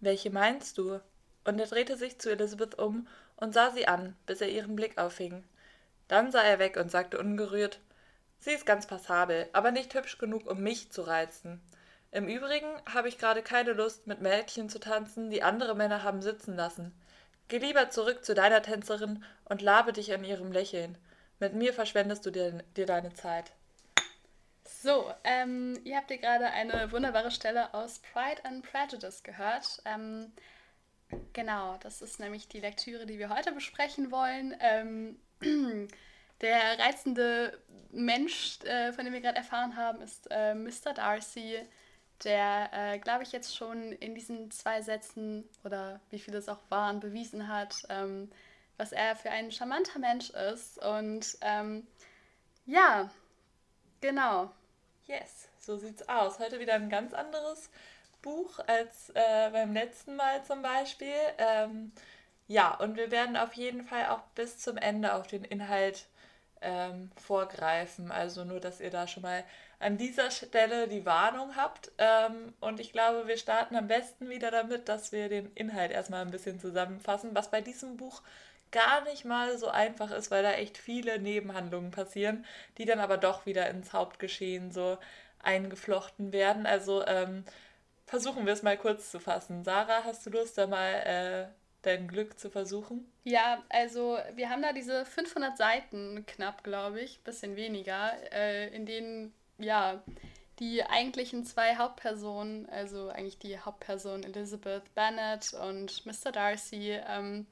Welche meinst du? Und er drehte sich zu Elizabeth um und sah sie an, bis er ihren Blick auffing. Dann sah er weg und sagte ungerührt Sie ist ganz passabel, aber nicht hübsch genug, um mich zu reizen. Im Übrigen habe ich gerade keine Lust, mit Mädchen zu tanzen, die andere Männer haben sitzen lassen. Geh lieber zurück zu deiner Tänzerin und labe dich an ihrem Lächeln. Mit mir verschwendest du dir, dir deine Zeit. So, ähm, ihr habt hier gerade eine wunderbare Stelle aus Pride and Prejudice gehört. Ähm, genau, das ist nämlich die Lektüre, die wir heute besprechen wollen. Ähm, der reizende Mensch, äh, von dem wir gerade erfahren haben, ist äh, Mr. Darcy, der, äh, glaube ich, jetzt schon in diesen zwei Sätzen oder wie viele es auch waren, bewiesen hat, ähm, was er für ein charmanter Mensch ist. Und ähm, ja, genau. Yes, so sieht's aus. Heute wieder ein ganz anderes Buch als äh, beim letzten Mal zum Beispiel. Ähm, ja, und wir werden auf jeden Fall auch bis zum Ende auf den Inhalt ähm, vorgreifen. Also nur, dass ihr da schon mal an dieser Stelle die Warnung habt. Ähm, und ich glaube, wir starten am besten wieder damit, dass wir den Inhalt erstmal ein bisschen zusammenfassen, was bei diesem Buch gar nicht mal so einfach ist, weil da echt viele Nebenhandlungen passieren, die dann aber doch wieder ins Hauptgeschehen so eingeflochten werden. Also ähm, versuchen wir es mal kurz zu fassen. Sarah, hast du Lust, da mal äh, dein Glück zu versuchen? Ja, also wir haben da diese 500 Seiten knapp, glaube ich, bisschen weniger, äh, in denen ja die eigentlichen zwei Hauptpersonen, also eigentlich die Hauptperson Elizabeth Bennet und Mr. Darcy, ähm,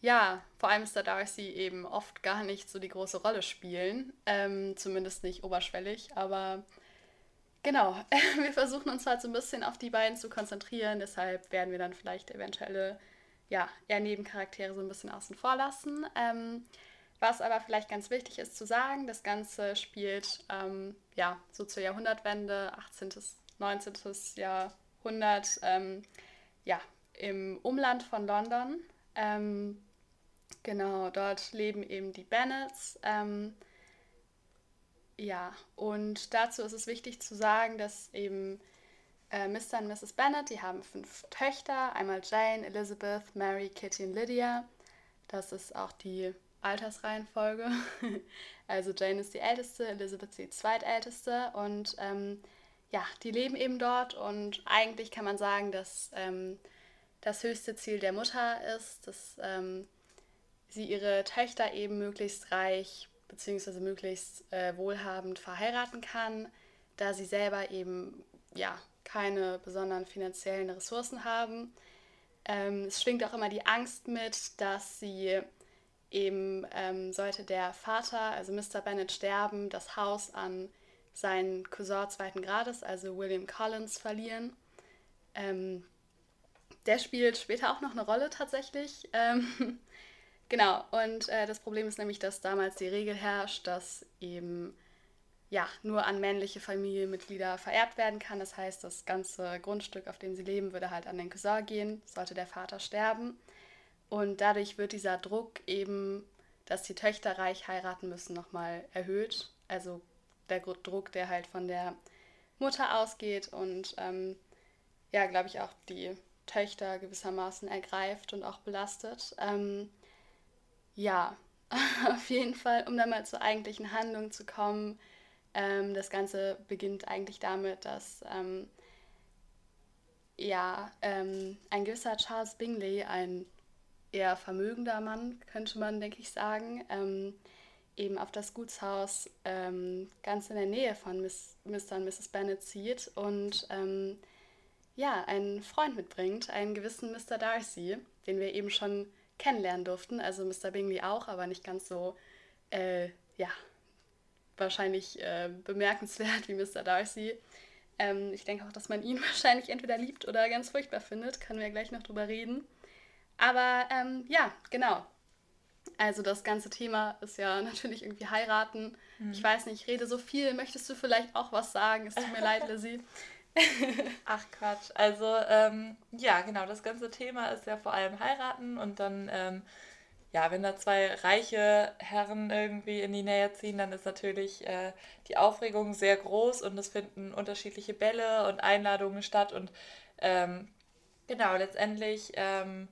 ja, vor allem Mr. Darcy eben oft gar nicht so die große Rolle spielen, ähm, zumindest nicht oberschwellig, aber genau, wir versuchen uns halt so ein bisschen auf die beiden zu konzentrieren, deshalb werden wir dann vielleicht eventuelle ja, eher Nebencharaktere so ein bisschen außen vor lassen. Ähm, was aber vielleicht ganz wichtig ist zu sagen, das Ganze spielt ähm, ja, so zur Jahrhundertwende, 18., 19. Jahrhundert, ähm, ja, im Umland von London. Ähm, genau, dort leben eben die Bennets. Ähm, ja, und dazu ist es wichtig zu sagen, dass eben äh, Mr. und Mrs. Bennet, die haben fünf Töchter, einmal Jane, Elizabeth, Mary, Kitty und Lydia. Das ist auch die Altersreihenfolge. also Jane ist die älteste, Elizabeth die zweitälteste und ähm, ja, die leben eben dort und eigentlich kann man sagen, dass ähm, das höchste Ziel der Mutter ist, dass ähm, sie ihre Töchter eben möglichst reich bzw. möglichst äh, wohlhabend verheiraten kann, da sie selber eben ja keine besonderen finanziellen Ressourcen haben. Ähm, es schwingt auch immer die Angst mit, dass sie eben, ähm, sollte der Vater, also Mr. Bennet, sterben, das Haus an seinen Cousin zweiten Grades, also William Collins, verlieren. Ähm, der spielt später auch noch eine Rolle tatsächlich. Ähm, genau, und äh, das Problem ist nämlich, dass damals die Regel herrscht, dass eben ja, nur an männliche Familienmitglieder vererbt werden kann. Das heißt, das ganze Grundstück, auf dem sie leben, würde halt an den Cousin gehen, sollte der Vater sterben. Und dadurch wird dieser Druck eben, dass die Töchter reich heiraten müssen, nochmal erhöht. Also der Druck, der halt von der Mutter ausgeht und ähm, ja, glaube ich, auch die Töchter gewissermaßen ergreift und auch belastet. Ähm, ja, auf jeden Fall, um dann mal zur eigentlichen Handlung zu kommen, ähm, das Ganze beginnt eigentlich damit, dass ähm, ja, ähm, ein gewisser Charles Bingley, ein eher vermögender Mann, könnte man, denke ich, sagen, ähm, eben auf das Gutshaus ähm, ganz in der Nähe von Miss, Mr. und Mrs. Bennet zieht und ähm, ja, einen Freund mitbringt, einen gewissen Mr. Darcy, den wir eben schon kennenlernen durften. Also Mr. Bingley auch, aber nicht ganz so, äh, ja, wahrscheinlich äh, bemerkenswert wie Mr. Darcy. Ähm, ich denke auch, dass man ihn wahrscheinlich entweder liebt oder ganz furchtbar findet. Können wir ja gleich noch drüber reden. Aber ähm, ja, genau. Also das ganze Thema ist ja natürlich irgendwie heiraten. Mhm. Ich weiß nicht, ich rede so viel. Möchtest du vielleicht auch was sagen? Es tut mir leid, Lizzie. Ach Quatsch. Also ähm, ja, genau, das ganze Thema ist ja vor allem heiraten und dann ähm, ja, wenn da zwei reiche Herren irgendwie in die Nähe ziehen, dann ist natürlich äh, die Aufregung sehr groß und es finden unterschiedliche Bälle und Einladungen statt und ähm, Genau, letztendlich ähm,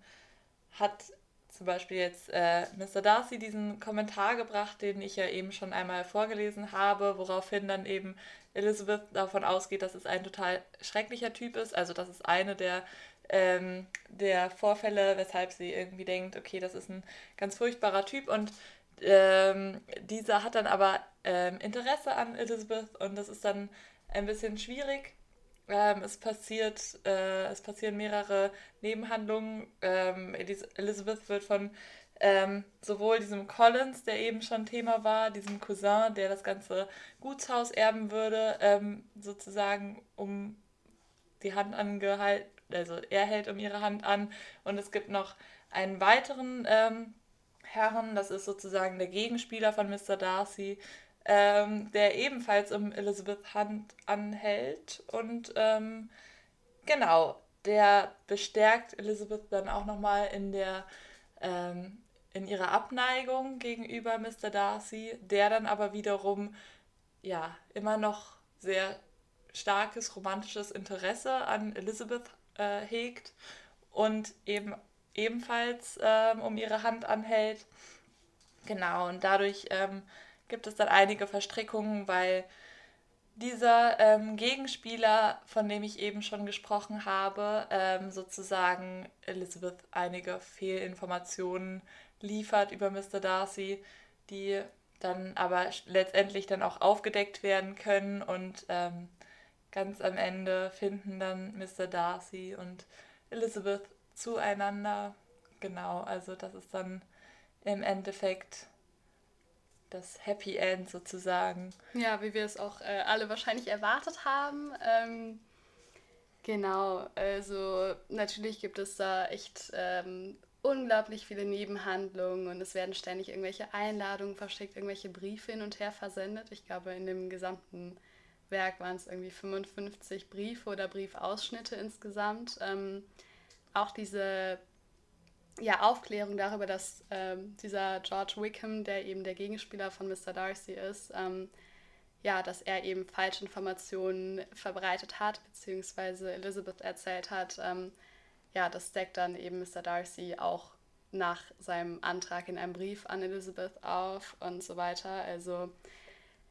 hat zum Beispiel jetzt äh, Mr. Darcy diesen Kommentar gebracht, den ich ja eben schon einmal vorgelesen habe, woraufhin dann eben Elizabeth davon ausgeht, dass es ein total schrecklicher Typ ist. Also das ist eine der, ähm, der Vorfälle, weshalb sie irgendwie denkt, okay, das ist ein ganz furchtbarer Typ und ähm, dieser hat dann aber ähm, Interesse an Elizabeth und das ist dann ein bisschen schwierig. Ähm, es, passiert, äh, es passieren mehrere Nebenhandlungen. Ähm, Elizabeth wird von ähm, sowohl diesem Collins, der eben schon Thema war, diesem Cousin, der das ganze Gutshaus erben würde, ähm, sozusagen um die Hand angehalten, also er hält um ihre Hand an. Und es gibt noch einen weiteren ähm, Herren, das ist sozusagen der Gegenspieler von Mr. Darcy, ähm, der ebenfalls um Elizabeth Hand anhält. Und ähm, genau, der bestärkt Elizabeth dann auch nochmal in der ähm, in ihrer Abneigung gegenüber Mr. Darcy, der dann aber wiederum ja immer noch sehr starkes romantisches Interesse an Elizabeth äh, hegt und eben ebenfalls ähm, um ihre Hand anhält. Genau, und dadurch ähm, gibt es dann einige Verstrickungen, weil dieser ähm, Gegenspieler, von dem ich eben schon gesprochen habe, ähm, sozusagen Elizabeth einige Fehlinformationen liefert über Mr. Darcy, die dann aber letztendlich dann auch aufgedeckt werden können und ähm, ganz am Ende finden dann Mr. Darcy und Elizabeth zueinander. Genau, also das ist dann im Endeffekt das Happy End sozusagen. Ja, wie wir es auch äh, alle wahrscheinlich erwartet haben. Ähm, genau, also natürlich gibt es da echt ähm, unglaublich viele Nebenhandlungen und es werden ständig irgendwelche Einladungen verschickt, irgendwelche Briefe hin und her versendet. Ich glaube, in dem gesamten Werk waren es irgendwie 55 Briefe oder Briefausschnitte insgesamt. Ähm, auch diese ja, Aufklärung darüber, dass ähm, dieser George Wickham, der eben der Gegenspieler von Mr. Darcy ist, ähm, ja, dass er eben falsche Informationen verbreitet hat, beziehungsweise Elizabeth erzählt hat, ähm, ja, das deckt dann eben Mr. Darcy auch nach seinem Antrag in einem Brief an Elizabeth auf und so weiter. Also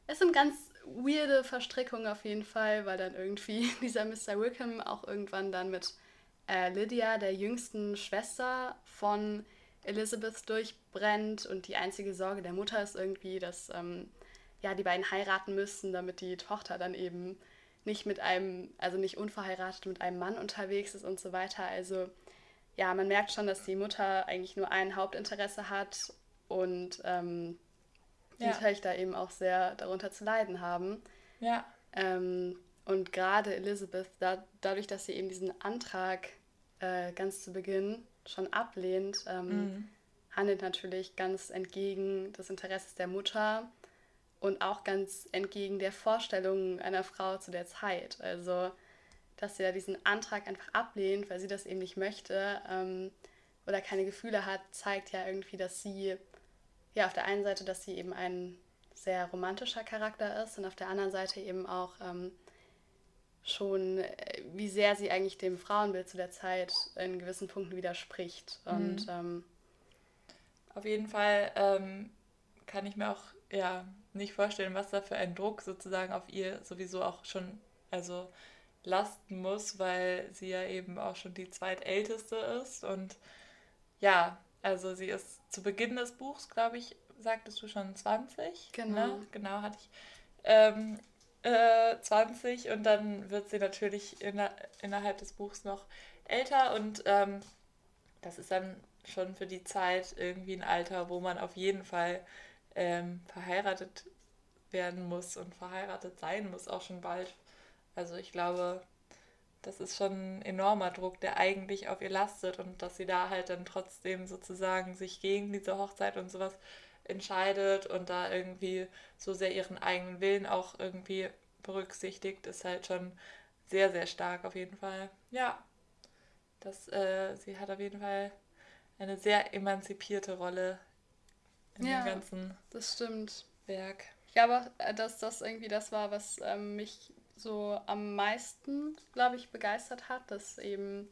es sind ganz weirde Verstrickungen auf jeden Fall, weil dann irgendwie dieser Mr. Wickham auch irgendwann dann mit äh, Lydia, der jüngsten Schwester von Elizabeth, durchbrennt und die einzige Sorge der Mutter ist irgendwie, dass ähm, ja, die beiden heiraten müssen, damit die Tochter dann eben nicht mit einem, also nicht unverheiratet mit einem Mann unterwegs ist und so weiter. Also ja, man merkt schon, dass die Mutter eigentlich nur ein Hauptinteresse hat und ähm, die ja. Töchter eben auch sehr darunter zu leiden haben. Ja. Ähm, und gerade Elizabeth, da, dadurch, dass sie eben diesen Antrag äh, ganz zu Beginn schon ablehnt, ähm, mhm. handelt natürlich ganz entgegen des Interesses der Mutter und auch ganz entgegen der Vorstellungen einer Frau zu der Zeit. Also, dass sie da diesen Antrag einfach ablehnt, weil sie das eben nicht möchte ähm, oder keine Gefühle hat, zeigt ja irgendwie, dass sie, ja, auf der einen Seite, dass sie eben ein sehr romantischer Charakter ist und auf der anderen Seite eben auch ähm, schon, äh, wie sehr sie eigentlich dem Frauenbild zu der Zeit in gewissen Punkten widerspricht. Und mhm. ähm, auf jeden Fall ähm, kann ich mir auch ja nicht vorstellen, was da für ein Druck sozusagen auf ihr sowieso auch schon also lasten muss, weil sie ja eben auch schon die zweitälteste ist und ja, also sie ist zu Beginn des Buchs, glaube ich, sagtest du schon 20. Genau. Ne? Genau, hatte ich. Ähm, äh, 20 und dann wird sie natürlich inner, innerhalb des Buchs noch älter und ähm, das ist dann schon für die Zeit irgendwie ein Alter, wo man auf jeden Fall ähm, verheiratet werden muss und verheiratet sein muss, auch schon bald. Also ich glaube, das ist schon ein enormer Druck, der eigentlich auf ihr lastet und dass sie da halt dann trotzdem sozusagen sich gegen diese Hochzeit und sowas entscheidet und da irgendwie so sehr ihren eigenen Willen auch irgendwie berücksichtigt, ist halt schon sehr, sehr stark auf jeden Fall. Ja, das, äh, sie hat auf jeden Fall eine sehr emanzipierte Rolle in ja, dem ganzen das stimmt. Werk. Ich glaube, äh, dass das irgendwie das war, was ähm, mich so am meisten, glaube ich, begeistert hat, dass eben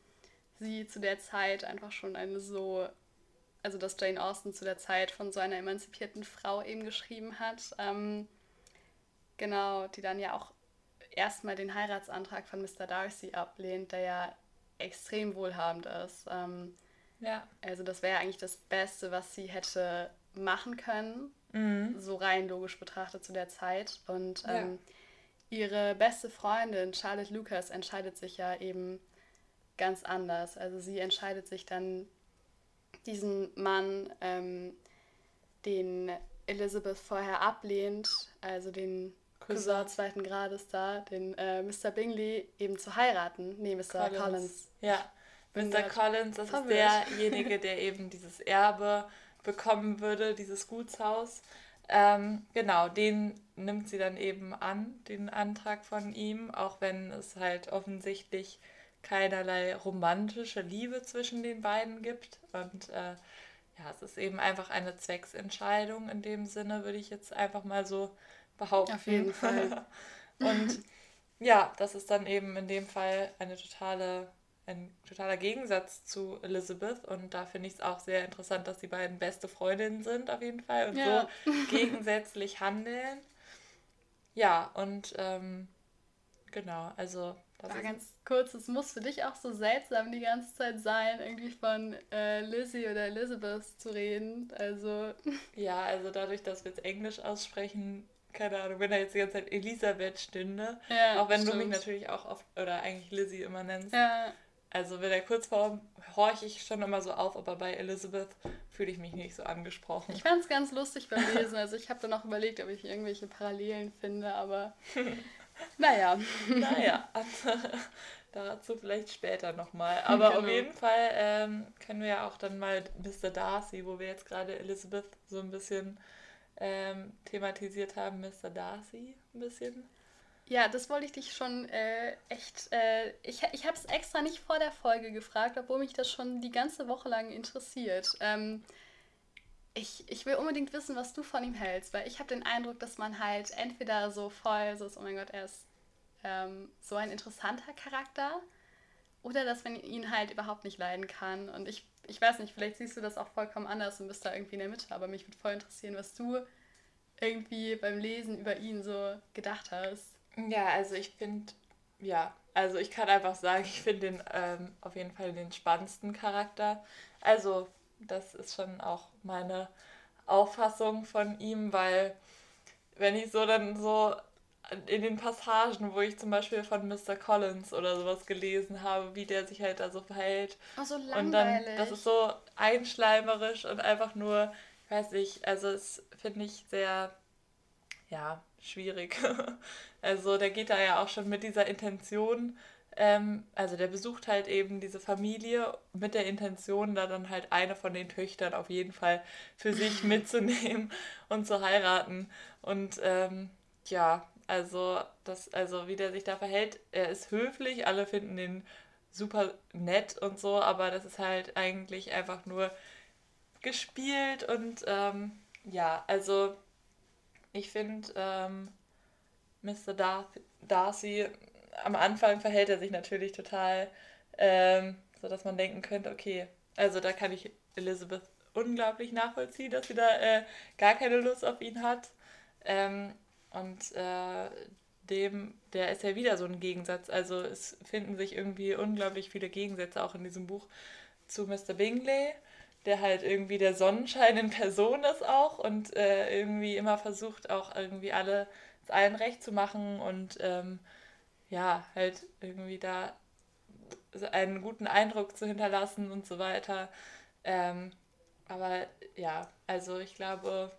sie zu der Zeit einfach schon eine so, also dass Jane Austen zu der Zeit von so einer emanzipierten Frau eben geschrieben hat. Ähm, genau, die dann ja auch erstmal den Heiratsantrag von Mr. Darcy ablehnt, der ja extrem wohlhabend ist. Ähm, ja. Also das wäre eigentlich das Beste, was sie hätte machen können, mhm. so rein logisch betrachtet zu der Zeit. Und ähm, ja. ihre beste Freundin, Charlotte Lucas, entscheidet sich ja eben ganz anders. Also sie entscheidet sich dann, diesen Mann, ähm, den Elizabeth vorher ablehnt, also den Cousin zweiten Grades da, den äh, Mr. Bingley eben zu heiraten. Nee, Mr. Collins. Collins. Ja, Mr. Collins, das ist derjenige, der eben dieses Erbe bekommen würde, dieses Gutshaus. Ähm, genau, den nimmt sie dann eben an, den Antrag von ihm, auch wenn es halt offensichtlich keinerlei romantische Liebe zwischen den beiden gibt. Und äh, ja, es ist eben einfach eine Zwecksentscheidung in dem Sinne, würde ich jetzt einfach mal so behaupten. Auf jeden Fall. Und ja, das ist dann eben in dem Fall eine totale, ein totaler Gegensatz zu Elizabeth. Und da finde ich es auch sehr interessant, dass die beiden beste Freundinnen sind, auf jeden Fall, und ja. so gegensätzlich handeln. Ja, und ähm, genau, also. Das War ganz kurz, es muss für dich auch so seltsam die ganze Zeit sein, irgendwie von äh, Lizzie oder Elizabeth zu reden. Also. Ja, also dadurch, dass wir jetzt Englisch aussprechen, keine Ahnung, wenn da jetzt die ganze Zeit Elisabeth stünde, ja, auch wenn stimmt. du mich natürlich auch oft, oder eigentlich Lizzie immer nennst. Ja. Also bei der Kurzform horche ich schon immer so auf, aber bei Elizabeth fühle ich mich nicht so angesprochen. Ich fand es ganz lustig beim Lesen. Also ich habe dann auch überlegt, ob ich irgendwelche Parallelen finde, aber naja. naja, dazu vielleicht später nochmal. Aber genau. auf jeden Fall ähm, können wir ja auch dann mal Mr. Darcy, wo wir jetzt gerade Elizabeth so ein bisschen ähm, thematisiert haben, Mr. Darcy ein bisschen. Ja, das wollte ich dich schon äh, echt. Äh, ich ich habe es extra nicht vor der Folge gefragt, obwohl mich das schon die ganze Woche lang interessiert. Ähm, ich, ich will unbedingt wissen, was du von ihm hältst, weil ich habe den Eindruck, dass man halt entweder so voll so ist, oh mein Gott, er ist ähm, so ein interessanter Charakter, oder dass man ihn halt überhaupt nicht leiden kann. Und ich ich weiß nicht, vielleicht siehst du das auch vollkommen anders und bist da irgendwie in der Mitte, aber mich würde voll interessieren, was du irgendwie beim Lesen über ihn so gedacht hast. Ja, also ich finde, ja, also ich kann einfach sagen, ich finde den ähm, auf jeden Fall den spannendsten Charakter. Also das ist schon auch meine Auffassung von ihm, weil wenn ich so dann so in den Passagen, wo ich zum Beispiel von Mr. Collins oder sowas gelesen habe, wie der sich halt da so verhält. Oh, so langweilig. Und dann, das ist so einschleimerisch und einfach nur, ich weiß nicht, also es finde ich sehr, ja, schwierig. also der geht da ja auch schon mit dieser Intention, ähm, also der besucht halt eben diese Familie mit der Intention, da dann halt eine von den Töchtern auf jeden Fall für sich mitzunehmen und zu heiraten. Und ähm, ja, also, das, also wie der sich da verhält, er ist höflich, alle finden ihn super nett und so, aber das ist halt eigentlich einfach nur gespielt und ähm, ja, also ich finde ähm, Mr. Dar Darcy am Anfang verhält er sich natürlich total, ähm, so dass man denken könnte, okay, also da kann ich Elizabeth unglaublich nachvollziehen, dass sie da äh, gar keine Lust auf ihn hat. Ähm, und äh, dem, der ist ja wieder so ein Gegensatz. Also es finden sich irgendwie unglaublich viele Gegensätze auch in diesem Buch zu Mr. Bingley, der halt irgendwie der Sonnenschein in Person ist auch und äh, irgendwie immer versucht, auch irgendwie alle allen recht zu machen und ähm, ja, halt irgendwie da einen guten Eindruck zu hinterlassen und so weiter. Ähm, aber ja, also ich glaube,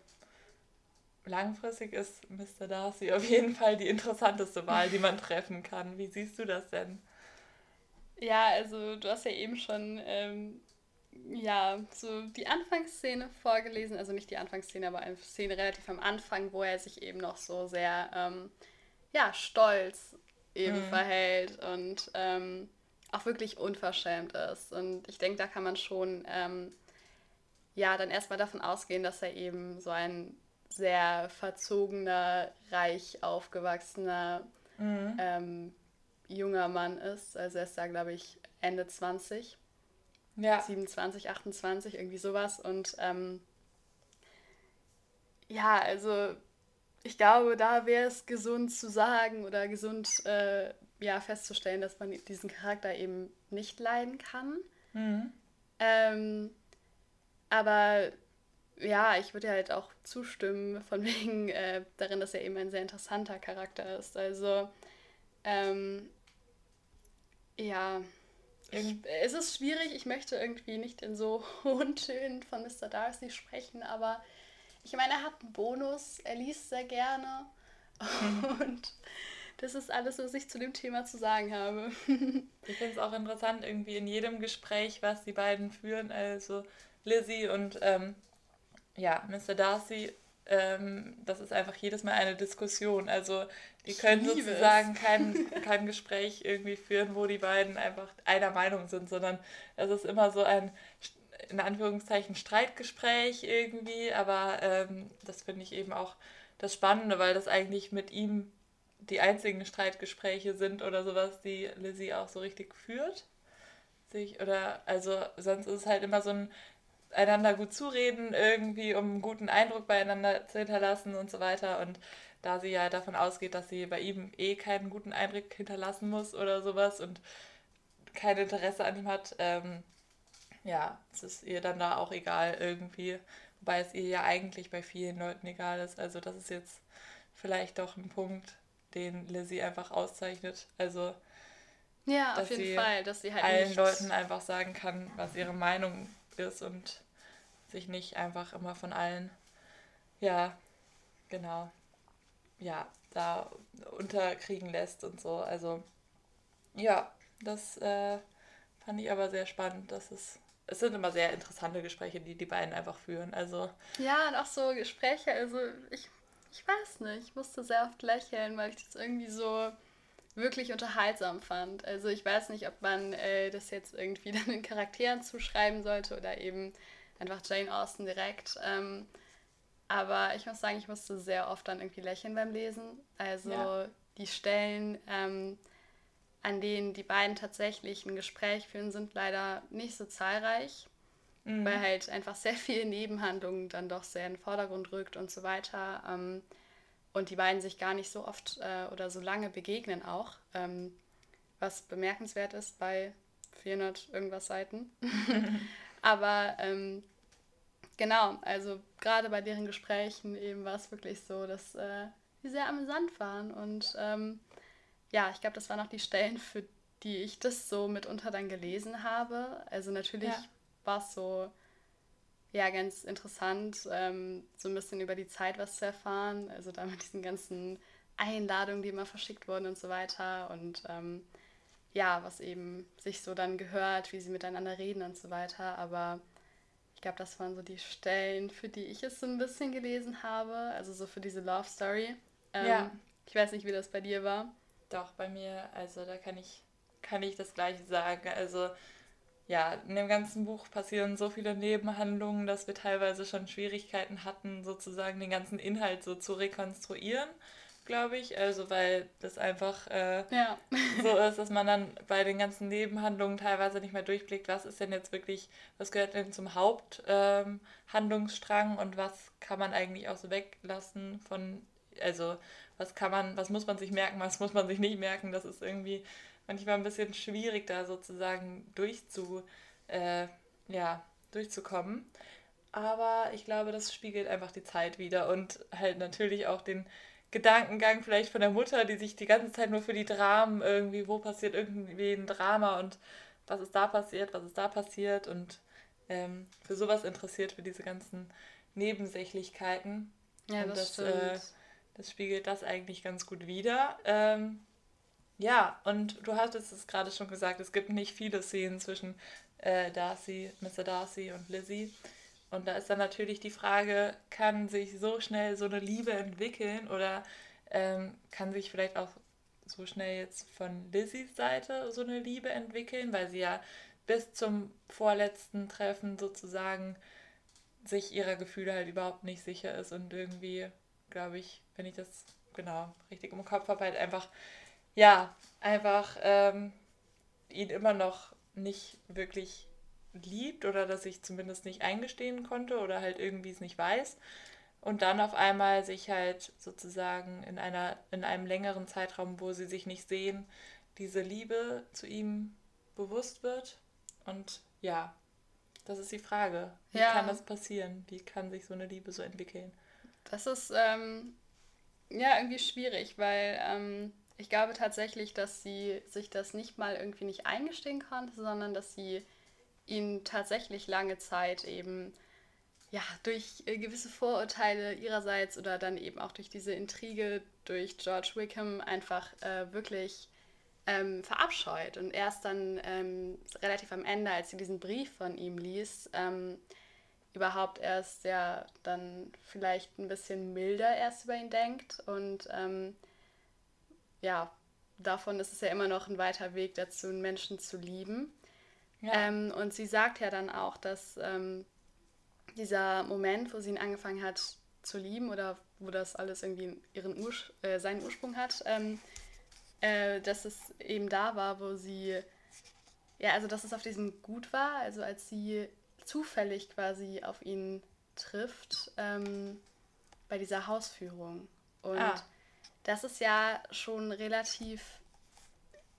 langfristig ist Mr. Darcy auf jeden Fall die interessanteste Wahl, die man treffen kann. Wie siehst du das denn? Ja, also du hast ja eben schon ähm, ja, so die Anfangsszene vorgelesen, also nicht die Anfangsszene, aber eine Szene relativ am Anfang, wo er sich eben noch so sehr ähm, ja, stolz eben mhm. verhält und ähm, auch wirklich unverschämt ist. Und ich denke, da kann man schon ähm, ja dann erstmal davon ausgehen, dass er eben so ein sehr verzogener, reich aufgewachsener mhm. ähm, junger Mann ist. Also er ist da, glaube ich, Ende 20. ja. 27, 28, irgendwie sowas. Und ähm, ja, also ich glaube, da wäre es gesund zu sagen oder gesund äh, ja, festzustellen, dass man diesen Charakter eben nicht leiden kann. Mhm. Ähm, aber ja, ich würde halt auch zustimmen, von wegen äh, darin, dass er eben ein sehr interessanter Charakter ist. Also, ähm, ja, ich, es ist schwierig. Ich möchte irgendwie nicht in so hohen Tönen von Mr. Darcy sprechen, aber ich meine, er hat einen Bonus, er liest sehr gerne und das ist alles, was ich zu dem Thema zu sagen habe. ich finde es auch interessant, irgendwie in jedem Gespräch, was die beiden führen, also Lizzie und ähm, ja, Mr. Darcy, ähm, das ist einfach jedes Mal eine Diskussion. Also die können sozusagen kein, kein Gespräch irgendwie führen, wo die beiden einfach einer Meinung sind, sondern es ist immer so ein in Anführungszeichen Streitgespräch irgendwie, aber ähm, das finde ich eben auch das Spannende, weil das eigentlich mit ihm die einzigen Streitgespräche sind oder sowas, die Lizzie auch so richtig führt. Sich, oder also sonst ist es halt immer so ein einander gut zureden, irgendwie, um einen guten Eindruck beieinander zu hinterlassen und so weiter. Und da sie ja davon ausgeht, dass sie bei ihm eh keinen guten Eindruck hinterlassen muss oder sowas und kein Interesse an ihm hat, ähm, ja, es ist ihr dann da auch egal irgendwie. Wobei es ihr ja eigentlich bei vielen Leuten egal ist. Also das ist jetzt vielleicht doch ein Punkt, den Lizzie einfach auszeichnet. Also ja, auf jeden Fall, dass sie halt allen. Leuten einfach sagen kann, was ihre Meinung ist und sich nicht einfach immer von allen, ja, genau, ja, da unterkriegen lässt und so. Also ja, das äh, fand ich aber sehr spannend, dass es es sind immer sehr interessante Gespräche, die die beiden einfach führen. Also ja, und auch so Gespräche, also ich, ich weiß nicht, ich musste sehr oft lächeln, weil ich das irgendwie so wirklich unterhaltsam fand. Also ich weiß nicht, ob man äh, das jetzt irgendwie dann den Charakteren zuschreiben sollte oder eben einfach Jane Austen direkt. Ähm, aber ich muss sagen, ich musste sehr oft dann irgendwie lächeln beim Lesen. Also ja. die Stellen, ähm, an denen die beiden tatsächlich ein Gespräch führen, sind leider nicht so zahlreich, mhm. weil halt einfach sehr viel Nebenhandlungen dann doch sehr in den Vordergrund rückt und so weiter. Ähm, und die beiden sich gar nicht so oft äh, oder so lange begegnen auch, ähm, was bemerkenswert ist bei 400 irgendwas Seiten. Aber ähm, genau, also gerade bei deren Gesprächen eben war es wirklich so, dass äh, die sehr amüsant waren und ähm, ja, ich glaube, das waren auch die Stellen, für die ich das so mitunter dann gelesen habe. Also natürlich ja. war es so, ja, ganz interessant, ähm, so ein bisschen über die Zeit was zu erfahren. Also da mit diesen ganzen Einladungen, die immer verschickt wurden und so weiter. Und ähm, ja, was eben sich so dann gehört, wie sie miteinander reden und so weiter. Aber ich glaube, das waren so die Stellen, für die ich es so ein bisschen gelesen habe. Also so für diese Love Story. Ähm, ja. Ich weiß nicht, wie das bei dir war. Doch, bei mir, also da kann ich, kann ich das gleiche sagen. Also ja, in dem ganzen Buch passieren so viele Nebenhandlungen, dass wir teilweise schon Schwierigkeiten hatten, sozusagen den ganzen Inhalt so zu rekonstruieren, glaube ich. Also weil das einfach äh, ja. so ist, dass man dann bei den ganzen Nebenhandlungen teilweise nicht mehr durchblickt, was ist denn jetzt wirklich, was gehört denn zum Haupthandlungsstrang ähm, und was kann man eigentlich auch so weglassen von, also was kann man, was muss man sich merken, was muss man sich nicht merken. Das ist irgendwie manchmal ein bisschen schwierig, da sozusagen durchzu, äh, ja, durchzukommen. Aber ich glaube, das spiegelt einfach die Zeit wieder und halt natürlich auch den Gedankengang vielleicht von der Mutter, die sich die ganze Zeit nur für die Dramen irgendwie, wo passiert irgendwie ein Drama und was ist da passiert, was ist da passiert und ähm, für sowas interessiert, für diese ganzen Nebensächlichkeiten. Ja, und das, das äh, das spiegelt das eigentlich ganz gut wider. Ähm, ja, und du hattest es gerade schon gesagt, es gibt nicht viele Szenen zwischen äh, Darcy, Mr. Darcy und Lizzie. Und da ist dann natürlich die Frage, kann sich so schnell so eine Liebe entwickeln oder ähm, kann sich vielleicht auch so schnell jetzt von Lizzies Seite so eine Liebe entwickeln, weil sie ja bis zum vorletzten Treffen sozusagen sich ihrer Gefühle halt überhaupt nicht sicher ist und irgendwie, glaube ich, wenn ich das genau richtig im Kopf habe, halt einfach, ja, einfach ähm, ihn immer noch nicht wirklich liebt oder das sich zumindest nicht eingestehen konnte oder halt irgendwie es nicht weiß. Und dann auf einmal sich halt sozusagen in einer, in einem längeren Zeitraum, wo sie sich nicht sehen, diese Liebe zu ihm bewusst wird. Und ja, das ist die Frage. Wie ja. kann das passieren? Wie kann sich so eine Liebe so entwickeln? Das ist ähm, ja irgendwie schwierig, weil ähm, ich glaube tatsächlich, dass sie sich das nicht mal irgendwie nicht eingestehen konnte, sondern dass sie ihn tatsächlich lange Zeit eben ja durch äh, gewisse Vorurteile ihrerseits oder dann eben auch durch diese Intrige durch George Wickham einfach äh, wirklich ähm, verabscheut. Und erst dann ähm, relativ am Ende, als sie diesen Brief von ihm liest, ähm, überhaupt erst ja dann vielleicht ein bisschen milder erst über ihn denkt. Und ähm, ja, davon ist es ja immer noch ein weiter Weg dazu, einen Menschen zu lieben. Ja. Ähm, und sie sagt ja dann auch, dass ähm, dieser Moment, wo sie ihn angefangen hat zu lieben oder wo das alles irgendwie ihren Ur äh, seinen Ursprung hat, ähm, äh, dass es eben da war, wo sie, ja, also dass es auf diesem Gut war, also als sie zufällig quasi auf ihn trifft ähm, bei dieser Hausführung. Und ah. das ist ja schon relativ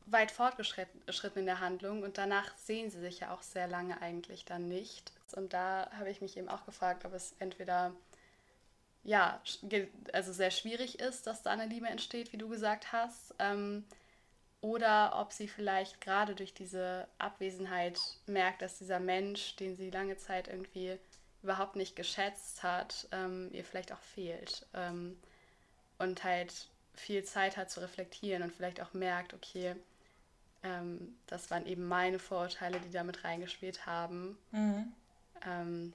weit fortgeschritten in der Handlung und danach sehen sie sich ja auch sehr lange eigentlich dann nicht. Und da habe ich mich eben auch gefragt, ob es entweder ja, also sehr schwierig ist, dass da eine Liebe entsteht, wie du gesagt hast, ähm, oder ob sie vielleicht gerade durch diese Abwesenheit merkt, dass dieser Mensch, den sie lange Zeit irgendwie überhaupt nicht geschätzt hat, ähm, ihr vielleicht auch fehlt ähm, und halt viel Zeit hat zu reflektieren und vielleicht auch merkt, okay, ähm, das waren eben meine Vorurteile, die damit reingespielt haben. Mhm. Ähm,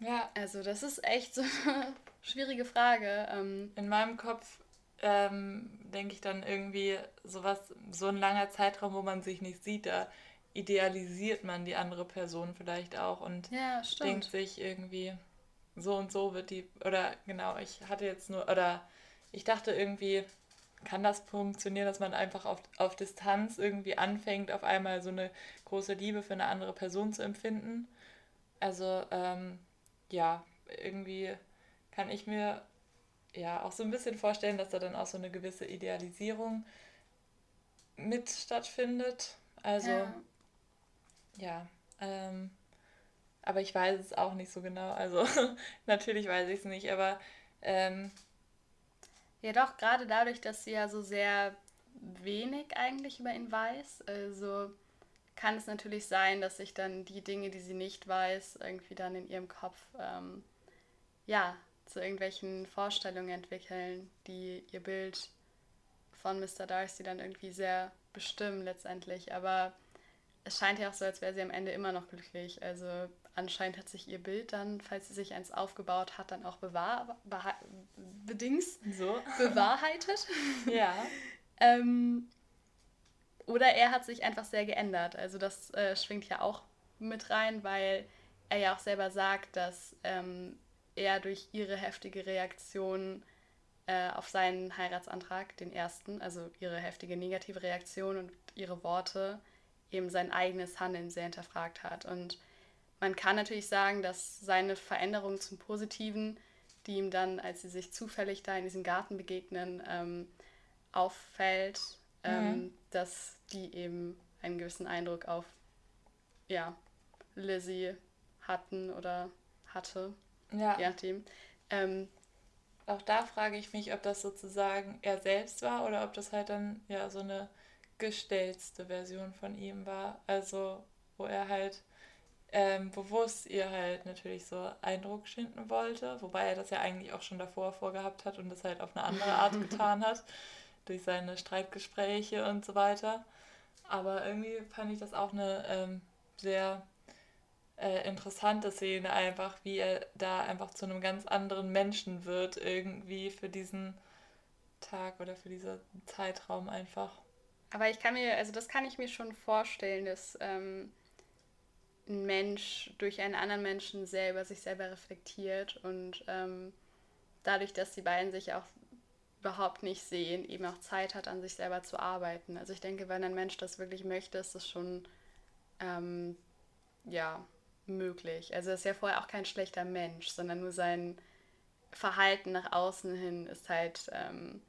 ja. Also das ist echt so eine schwierige Frage. Ähm, In meinem Kopf ähm, denke ich dann irgendwie sowas, so ein langer Zeitraum, wo man sich nicht sieht, da idealisiert man die andere Person vielleicht auch und ja, denkt sich irgendwie, so und so wird die, oder genau, ich hatte jetzt nur, oder ich dachte irgendwie, kann das funktionieren, dass man einfach auf, auf Distanz irgendwie anfängt, auf einmal so eine große Liebe für eine andere Person zu empfinden. Also ähm, ja, irgendwie kann ich mir ja auch so ein bisschen vorstellen, dass da dann auch so eine gewisse Idealisierung mit stattfindet. Also ja, ja ähm, aber ich weiß es auch nicht so genau. Also natürlich weiß ich es nicht, aber ähm, ja doch, gerade dadurch, dass sie ja so sehr wenig eigentlich über ihn weiß. Also kann es natürlich sein, dass sich dann die Dinge, die sie nicht weiß, irgendwie dann in ihrem Kopf ähm, ja zu irgendwelchen Vorstellungen entwickeln, die ihr Bild von Mr. Darcy dann irgendwie sehr bestimmen letztendlich. Aber es scheint ja auch so, als wäre sie am Ende immer noch glücklich. Also anscheinend hat sich ihr Bild dann, falls sie sich eins aufgebaut hat, dann auch bewahr, bedings so. bewahrheitet. ja. ähm, oder er hat sich einfach sehr geändert. Also das äh, schwingt ja auch mit rein, weil er ja auch selber sagt, dass ähm, er durch ihre heftige Reaktion äh, auf seinen Heiratsantrag, den ersten, also ihre heftige negative Reaktion und ihre Worte, eben sein eigenes Handeln sehr hinterfragt hat. Und man kann natürlich sagen, dass seine Veränderung zum Positiven, die ihm dann, als sie sich zufällig da in diesem Garten begegnen, ähm, auffällt, ähm, mhm. dass die eben einen gewissen Eindruck auf ja, Lizzie hatten oder hatte. Ja. Je nachdem. Ähm, auch da frage ich mich, ob das sozusagen er selbst war oder ob das halt dann ja so eine gestellte Version von ihm war. Also, wo er halt ähm, bewusst ihr halt natürlich so Eindruck schinden wollte, wobei er das ja eigentlich auch schon davor vorgehabt hat und das halt auf eine andere Art getan hat durch seine Streitgespräche und so weiter. Aber irgendwie fand ich das auch eine ähm, sehr äh, interessante Szene, einfach wie er da einfach zu einem ganz anderen Menschen wird, irgendwie für diesen Tag oder für diesen Zeitraum einfach. Aber ich kann mir, also das kann ich mir schon vorstellen, dass ähm, ein Mensch durch einen anderen Menschen sehr über sich selber reflektiert und ähm, dadurch, dass die beiden sich auch überhaupt nicht sehen, eben auch Zeit hat, an sich selber zu arbeiten. Also ich denke, wenn ein Mensch das wirklich möchte, ist das schon ähm, ja, möglich. Also er ist ja vorher auch kein schlechter Mensch, sondern nur sein Verhalten nach außen hin ist halt ähm,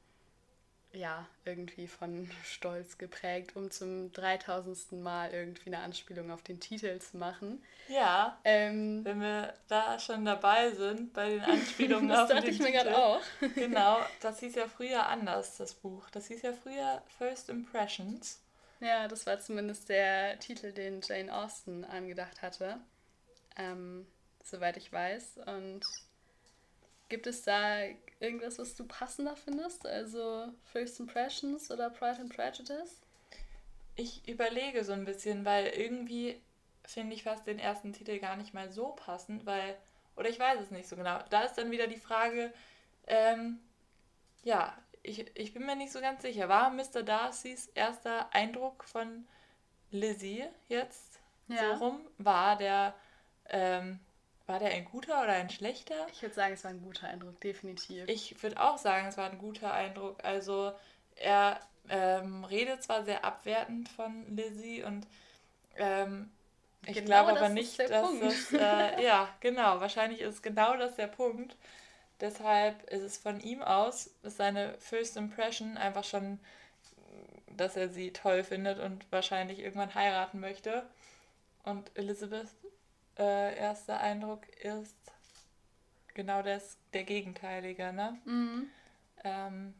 ja irgendwie von Stolz geprägt, um zum 3000. Mal irgendwie eine Anspielung auf den Titel zu machen. Ja. Ähm, wenn wir da schon dabei sind bei den Anspielungen auf den Titel. Das dachte ich mir gerade auch. genau, das hieß ja früher anders, das Buch. Das hieß ja früher First Impressions. Ja, das war zumindest der Titel, den Jane Austen angedacht hatte. Ähm, soweit ich weiß. Und gibt es da irgendwas, was du passender findest? Also First Impressions oder Pride and Prejudice? Ich überlege so ein bisschen, weil irgendwie finde ich fast den ersten Titel gar nicht mal so passend, weil, oder ich weiß es nicht so genau. Da ist dann wieder die Frage, ähm, ja, ich, ich bin mir nicht so ganz sicher. War Mr. Darcys erster Eindruck von Lizzie jetzt ja. so rum? War der, ähm, war der ein guter oder ein schlechter? Ich würde sagen, es war ein guter Eindruck, definitiv. Ich würde auch sagen, es war ein guter Eindruck. Also er ähm, redet zwar sehr abwertend von Lizzie und ähm, ich genau glaube aber nicht, dass Punkt. das, äh, ja, genau, wahrscheinlich ist genau das der Punkt. Deshalb ist es von ihm aus, ist seine First Impression einfach schon, dass er sie toll findet und wahrscheinlich irgendwann heiraten möchte. Und Elizabeth äh, erster Eindruck ist genau das, der gegenteilige, ne? Mhm. Ähm,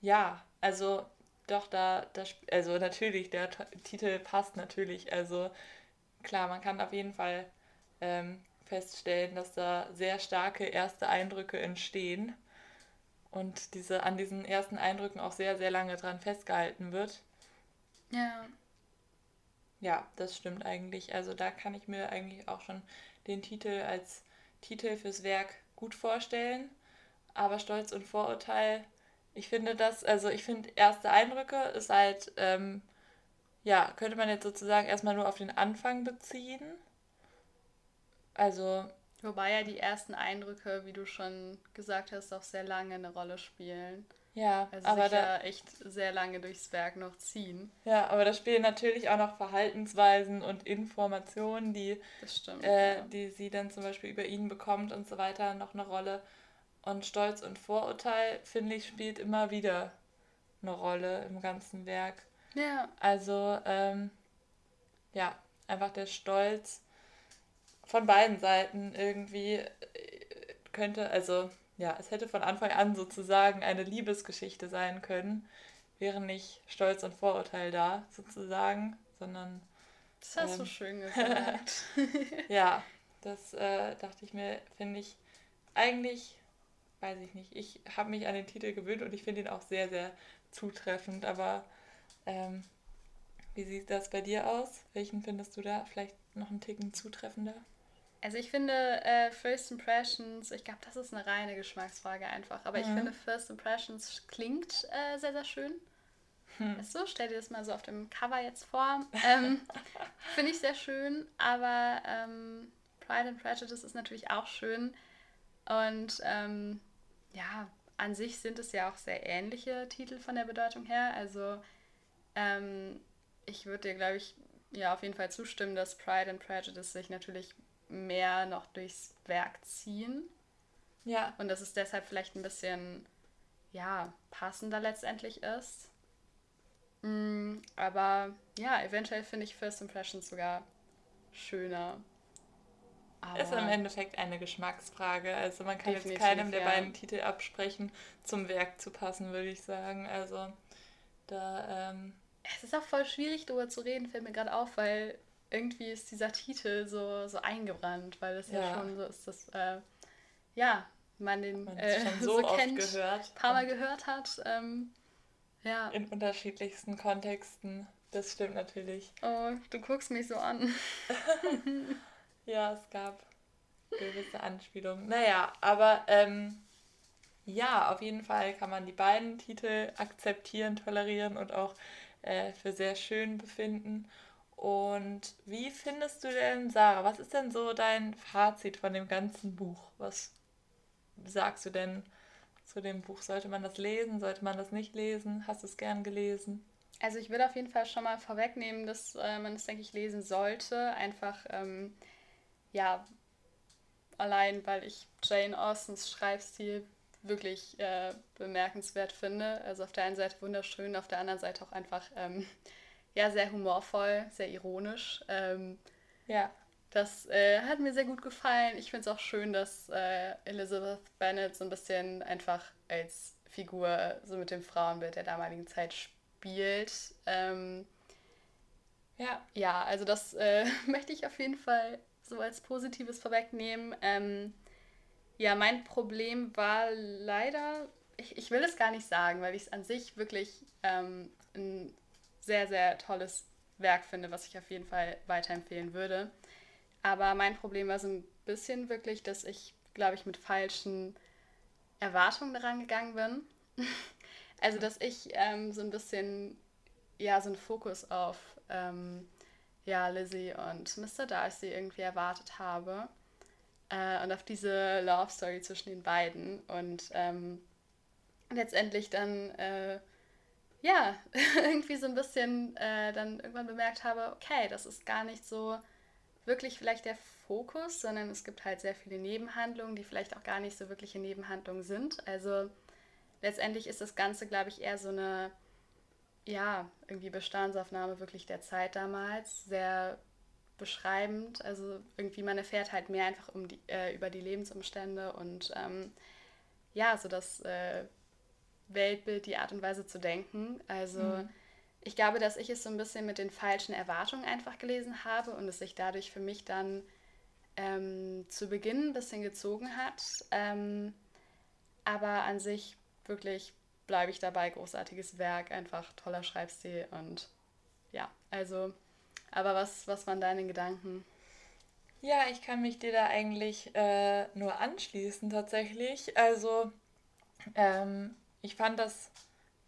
ja, also doch, da, da, also natürlich, der T Titel passt natürlich. Also klar, man kann auf jeden Fall ähm, feststellen, dass da sehr starke erste Eindrücke entstehen und diese, an diesen ersten Eindrücken auch sehr, sehr lange dran festgehalten wird. Ja. Ja, das stimmt eigentlich. Also da kann ich mir eigentlich auch schon den Titel als Titel fürs Werk gut vorstellen. Aber Stolz und Vorurteil, ich finde das, also ich finde erste Eindrücke ist halt, ähm, ja, könnte man jetzt sozusagen erstmal nur auf den Anfang beziehen. Also. Wobei ja die ersten Eindrücke, wie du schon gesagt hast, auch sehr lange eine Rolle spielen. Ja, also aber sich da, ja echt sehr lange durchs Werk noch ziehen. Ja, aber da spielen natürlich auch noch Verhaltensweisen und Informationen, die, stimmt, äh, ja. die sie dann zum Beispiel über ihn bekommt und so weiter, noch eine Rolle. Und Stolz und Vorurteil, finde ich, spielt immer wieder eine Rolle im ganzen Werk. Ja. Also, ähm, ja, einfach der Stolz von beiden Seiten irgendwie äh, könnte, also ja, es hätte von Anfang an sozusagen eine Liebesgeschichte sein können, wäre nicht Stolz und Vorurteil da, sozusagen, sondern. Das hast ähm, du schön gesagt. ja, das äh, dachte ich mir, finde ich eigentlich, weiß ich nicht, ich habe mich an den Titel gewöhnt und ich finde ihn auch sehr, sehr zutreffend, aber ähm, wie sieht das bei dir aus? Welchen findest du da vielleicht noch einen Ticken zutreffender? Also ich finde äh, First Impressions, ich glaube, das ist eine reine Geschmacksfrage einfach, aber mhm. ich finde First Impressions klingt äh, sehr, sehr schön. Hm. Du, stell dir das mal so auf dem Cover jetzt vor. Ähm, finde ich sehr schön, aber ähm, Pride and Prejudice ist natürlich auch schön. Und ähm, ja, an sich sind es ja auch sehr ähnliche Titel von der Bedeutung her. Also ähm, ich würde dir, glaube ich, ja auf jeden Fall zustimmen, dass Pride and Prejudice sich natürlich mehr noch durchs Werk ziehen. Ja. Und dass es deshalb vielleicht ein bisschen, ja, passender letztendlich ist. Mm, aber ja, eventuell finde ich First Impressions sogar schöner. Aber ist im Endeffekt eine Geschmacksfrage. Also man kann jetzt keinem der ja. beiden Titel absprechen, zum Werk zu passen, würde ich sagen. Also da. Ähm es ist auch voll schwierig, darüber zu reden, fällt mir gerade auf, weil irgendwie ist dieser Titel so, so eingebrannt, weil es ja. ja. schon so ist, dass äh, ja, man den man äh, so, so kennt, gehört. ein paar Mal gehört hat. Ähm, ja. In unterschiedlichsten Kontexten. Das stimmt natürlich. Oh, du guckst mich so an. ja, es gab gewisse Anspielungen. Naja, aber ähm, ja, auf jeden Fall kann man die beiden Titel akzeptieren, tolerieren und auch äh, für sehr schön befinden. Und wie findest du denn, Sarah, was ist denn so dein Fazit von dem ganzen Buch? Was sagst du denn zu dem Buch? Sollte man das lesen? Sollte man das nicht lesen? Hast du es gern gelesen? Also ich würde auf jeden Fall schon mal vorwegnehmen, dass äh, man es, denke ich, lesen sollte. Einfach, ähm, ja, allein, weil ich Jane Austens Schreibstil wirklich äh, bemerkenswert finde. Also auf der einen Seite wunderschön, auf der anderen Seite auch einfach ähm, ja, sehr humorvoll, sehr ironisch. Ähm, ja. Das äh, hat mir sehr gut gefallen. Ich finde es auch schön, dass äh, Elizabeth Bennet so ein bisschen einfach als Figur so mit dem Frauenbild der damaligen Zeit spielt. Ähm, ja. Ja, also das äh, möchte ich auf jeden Fall so als Positives vorwegnehmen. Ähm, ja, mein Problem war leider, ich, ich will es gar nicht sagen, weil ich es an sich wirklich ähm, ein sehr, sehr tolles Werk finde, was ich auf jeden Fall weiterempfehlen würde. Aber mein Problem war so ein bisschen wirklich, dass ich, glaube ich, mit falschen Erwartungen daran gegangen bin. also, dass ich ähm, so ein bisschen, ja, so einen Fokus auf, ähm, ja, Lizzie und Mr. Darcy irgendwie erwartet habe. Äh, und auf diese Love Story zwischen den beiden. Und ähm, letztendlich dann, äh, ja, irgendwie so ein bisschen äh, dann irgendwann bemerkt habe, okay, das ist gar nicht so wirklich vielleicht der Fokus, sondern es gibt halt sehr viele Nebenhandlungen, die vielleicht auch gar nicht so wirkliche Nebenhandlungen sind. Also letztendlich ist das Ganze, glaube ich, eher so eine, ja, irgendwie Bestandsaufnahme wirklich der Zeit damals, sehr beschreibend. Also irgendwie man erfährt halt mehr einfach um die, äh, über die Lebensumstände und ähm, ja, so das äh, Weltbild, die Art und Weise zu denken. Also mhm ich glaube, dass ich es so ein bisschen mit den falschen Erwartungen einfach gelesen habe und es sich dadurch für mich dann ähm, zu Beginn ein bisschen gezogen hat. Ähm, aber an sich wirklich bleibe ich dabei, großartiges Werk, einfach toller Schreibstil und ja, also, aber was, was waren deine Gedanken? Ja, ich kann mich dir da eigentlich äh, nur anschließen tatsächlich. Also, ähm, ich fand das,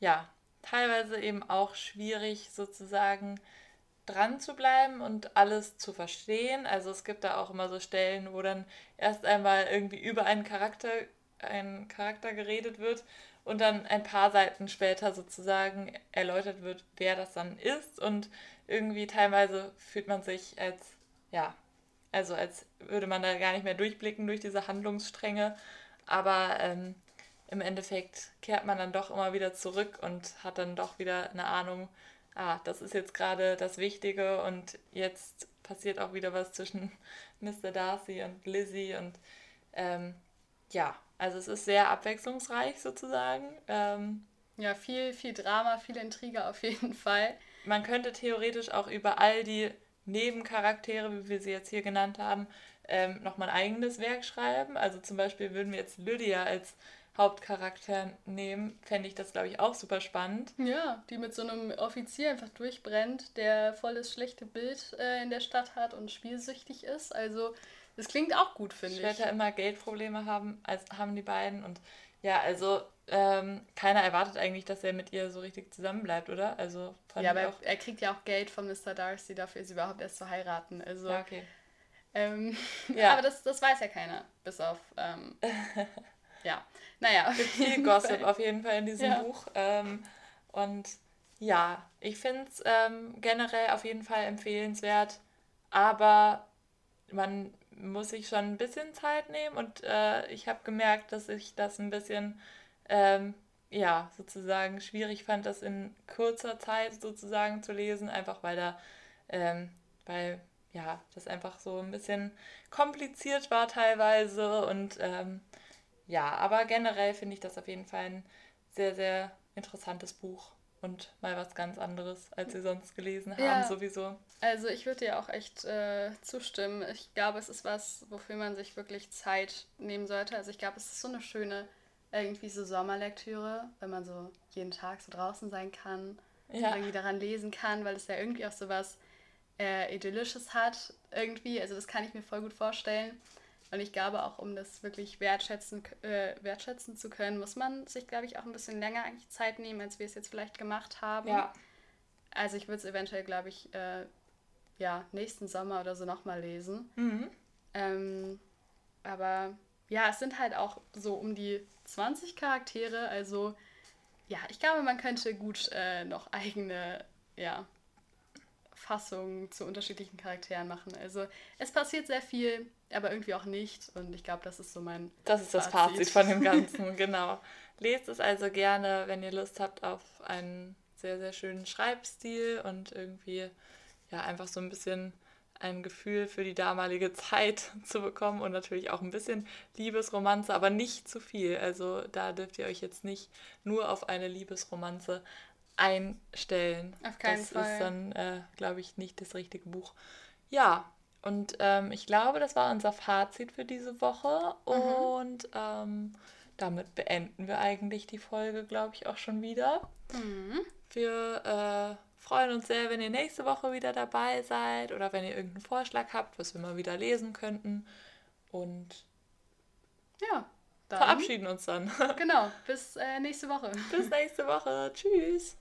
ja, teilweise eben auch schwierig sozusagen dran zu bleiben und alles zu verstehen. Also es gibt da auch immer so Stellen, wo dann erst einmal irgendwie über einen Charakter, einen Charakter geredet wird und dann ein paar Seiten später sozusagen erläutert wird, wer das dann ist. Und irgendwie teilweise fühlt man sich als, ja, also als würde man da gar nicht mehr durchblicken durch diese Handlungsstränge. Aber ähm, im Endeffekt kehrt man dann doch immer wieder zurück und hat dann doch wieder eine Ahnung, ah, das ist jetzt gerade das Wichtige und jetzt passiert auch wieder was zwischen Mr. Darcy und Lizzie und ähm, ja, also es ist sehr abwechslungsreich sozusagen. Ähm, ja, viel, viel Drama, viel Intrige auf jeden Fall. Man könnte theoretisch auch über all die Nebencharaktere, wie wir sie jetzt hier genannt haben, ähm, nochmal ein eigenes Werk schreiben. Also zum Beispiel würden wir jetzt Lydia als Hauptcharakter nehmen, fände ich das, glaube ich, auch super spannend. Ja, die mit so einem Offizier einfach durchbrennt, der volles schlechte Bild äh, in der Stadt hat und spielsüchtig ist. Also, das klingt auch gut, finde ich. Später immer Geldprobleme haben, als haben die beiden. Und ja, also ähm, keiner erwartet eigentlich, dass er mit ihr so richtig zusammenbleibt, oder? Also ja, aber auch... er kriegt ja auch Geld von Mr. Darcy dafür, sie überhaupt erst zu heiraten. Also, ja, okay. Ähm, ja. aber das, das weiß ja keiner, bis auf ähm, ja, naja. Gibt viel Gossip auf jeden Fall in diesem ja. Buch. Ähm, und ja, ich finde es ähm, generell auf jeden Fall empfehlenswert, aber man muss sich schon ein bisschen Zeit nehmen und äh, ich habe gemerkt, dass ich das ein bisschen, ähm, ja, sozusagen schwierig fand, das in kurzer Zeit sozusagen zu lesen, einfach weil da, ähm, weil ja, das einfach so ein bisschen kompliziert war teilweise und ähm, ja, aber generell finde ich das auf jeden Fall ein sehr, sehr interessantes Buch und mal was ganz anderes, als wir sonst gelesen haben, ja, sowieso. Also ich würde dir auch echt äh, zustimmen. Ich glaube, es ist was, wofür man sich wirklich Zeit nehmen sollte. Also ich glaube, es ist so eine schöne, irgendwie so Sommerlektüre, wenn man so jeden Tag so draußen sein kann ja. irgendwie daran lesen kann, weil es ja irgendwie auch so was äh, Idyllisches hat, irgendwie. Also das kann ich mir voll gut vorstellen. Und ich glaube auch, um das wirklich wertschätzen, äh, wertschätzen zu können, muss man sich, glaube ich, auch ein bisschen länger eigentlich Zeit nehmen, als wir es jetzt vielleicht gemacht haben. Ja. Also ich würde es eventuell, glaube ich, äh, ja, nächsten Sommer oder so nochmal lesen. Mhm. Ähm, aber ja, es sind halt auch so um die 20 Charaktere, also ja, ich glaube, man könnte gut äh, noch eigene, ja, Fassungen zu unterschiedlichen Charakteren machen. Also es passiert sehr viel, aber irgendwie auch nicht. Und ich glaube, das ist so mein. Das ist das Fazit, Fazit von dem Ganzen, genau. Lest es also gerne, wenn ihr Lust habt auf einen sehr, sehr schönen Schreibstil und irgendwie ja einfach so ein bisschen ein Gefühl für die damalige Zeit zu bekommen und natürlich auch ein bisschen Liebesromanze, aber nicht zu viel. Also da dürft ihr euch jetzt nicht nur auf eine Liebesromanze einstellen. Auf keinen das Fall. Das ist dann, äh, glaube ich, nicht das richtige Buch. Ja, und ähm, ich glaube, das war unser Fazit für diese Woche. Mhm. Und ähm, damit beenden wir eigentlich die Folge, glaube ich, auch schon wieder. Mhm. Wir äh, freuen uns sehr, wenn ihr nächste Woche wieder dabei seid oder wenn ihr irgendeinen Vorschlag habt, was wir mal wieder lesen könnten. Und ja, dann verabschieden uns dann. Genau, bis äh, nächste Woche. Bis nächste Woche. Tschüss.